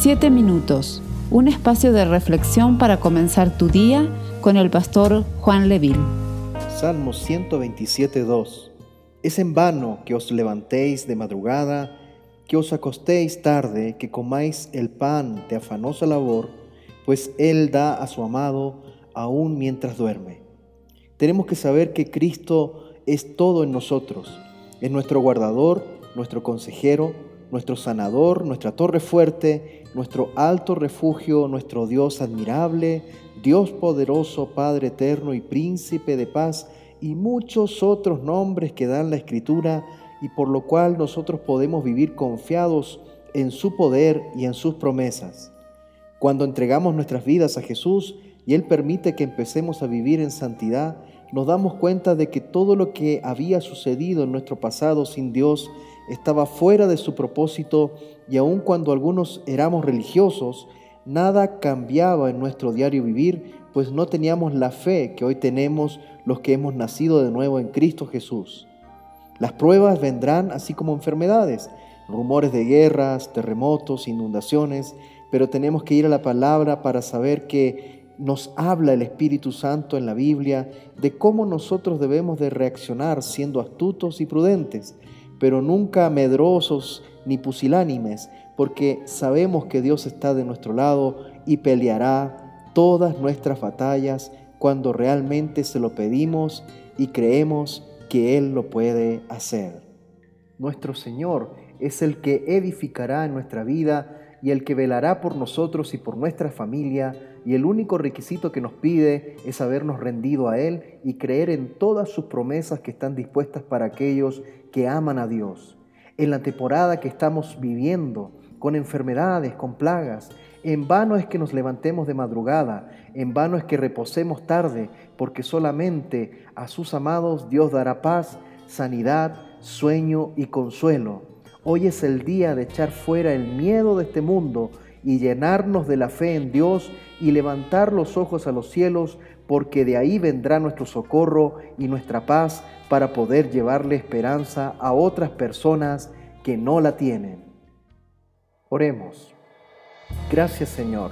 Siete minutos, un espacio de reflexión para comenzar tu día con el pastor Juan Leville. Salmo 127.2 Es en vano que os levantéis de madrugada, que os acostéis tarde, que comáis el pan de afanosa labor, pues Él da a su amado aún mientras duerme. Tenemos que saber que Cristo es todo en nosotros, es nuestro guardador, nuestro consejero, nuestro sanador, nuestra torre fuerte, nuestro alto refugio, nuestro Dios admirable, Dios poderoso, Padre eterno y príncipe de paz, y muchos otros nombres que dan la Escritura y por lo cual nosotros podemos vivir confiados en su poder y en sus promesas. Cuando entregamos nuestras vidas a Jesús y Él permite que empecemos a vivir en santidad, nos damos cuenta de que todo lo que había sucedido en nuestro pasado sin Dios estaba fuera de su propósito y aun cuando algunos éramos religiosos, nada cambiaba en nuestro diario vivir, pues no teníamos la fe que hoy tenemos los que hemos nacido de nuevo en Cristo Jesús. Las pruebas vendrán así como enfermedades, rumores de guerras, terremotos, inundaciones, pero tenemos que ir a la palabra para saber que nos habla el Espíritu Santo en la Biblia de cómo nosotros debemos de reaccionar siendo astutos y prudentes pero nunca medrosos ni pusilánimes, porque sabemos que Dios está de nuestro lado y peleará todas nuestras batallas cuando realmente se lo pedimos y creemos que Él lo puede hacer. Nuestro Señor es el que edificará en nuestra vida y el que velará por nosotros y por nuestra familia, y el único requisito que nos pide es habernos rendido a Él y creer en todas sus promesas que están dispuestas para aquellos que aman a Dios. En la temporada que estamos viviendo, con enfermedades, con plagas, en vano es que nos levantemos de madrugada, en vano es que reposemos tarde, porque solamente a sus amados Dios dará paz, sanidad, sueño y consuelo. Hoy es el día de echar fuera el miedo de este mundo y llenarnos de la fe en Dios y levantar los ojos a los cielos, porque de ahí vendrá nuestro socorro y nuestra paz para poder llevarle esperanza a otras personas que no la tienen. Oremos. Gracias Señor.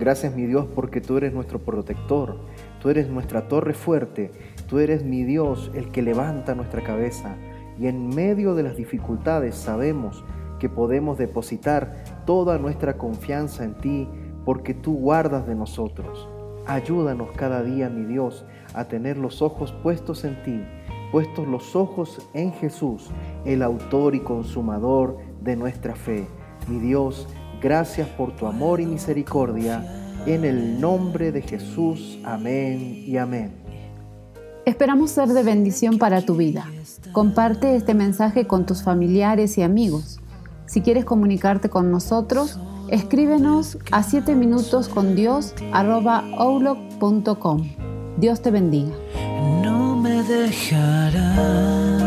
Gracias mi Dios porque tú eres nuestro protector. Tú eres nuestra torre fuerte. Tú eres mi Dios el que levanta nuestra cabeza. Y en medio de las dificultades sabemos que podemos depositar toda nuestra confianza en ti porque tú guardas de nosotros. Ayúdanos cada día, mi Dios, a tener los ojos puestos en ti, puestos los ojos en Jesús, el autor y consumador de nuestra fe. Mi Dios, gracias por tu amor y misericordia. En el nombre de Jesús, amén y amén. Esperamos ser de bendición para tu vida. Comparte este mensaje con tus familiares y amigos. Si quieres comunicarte con nosotros, escríbenos a 7 minutos con Dios Dios te bendiga. No me dejará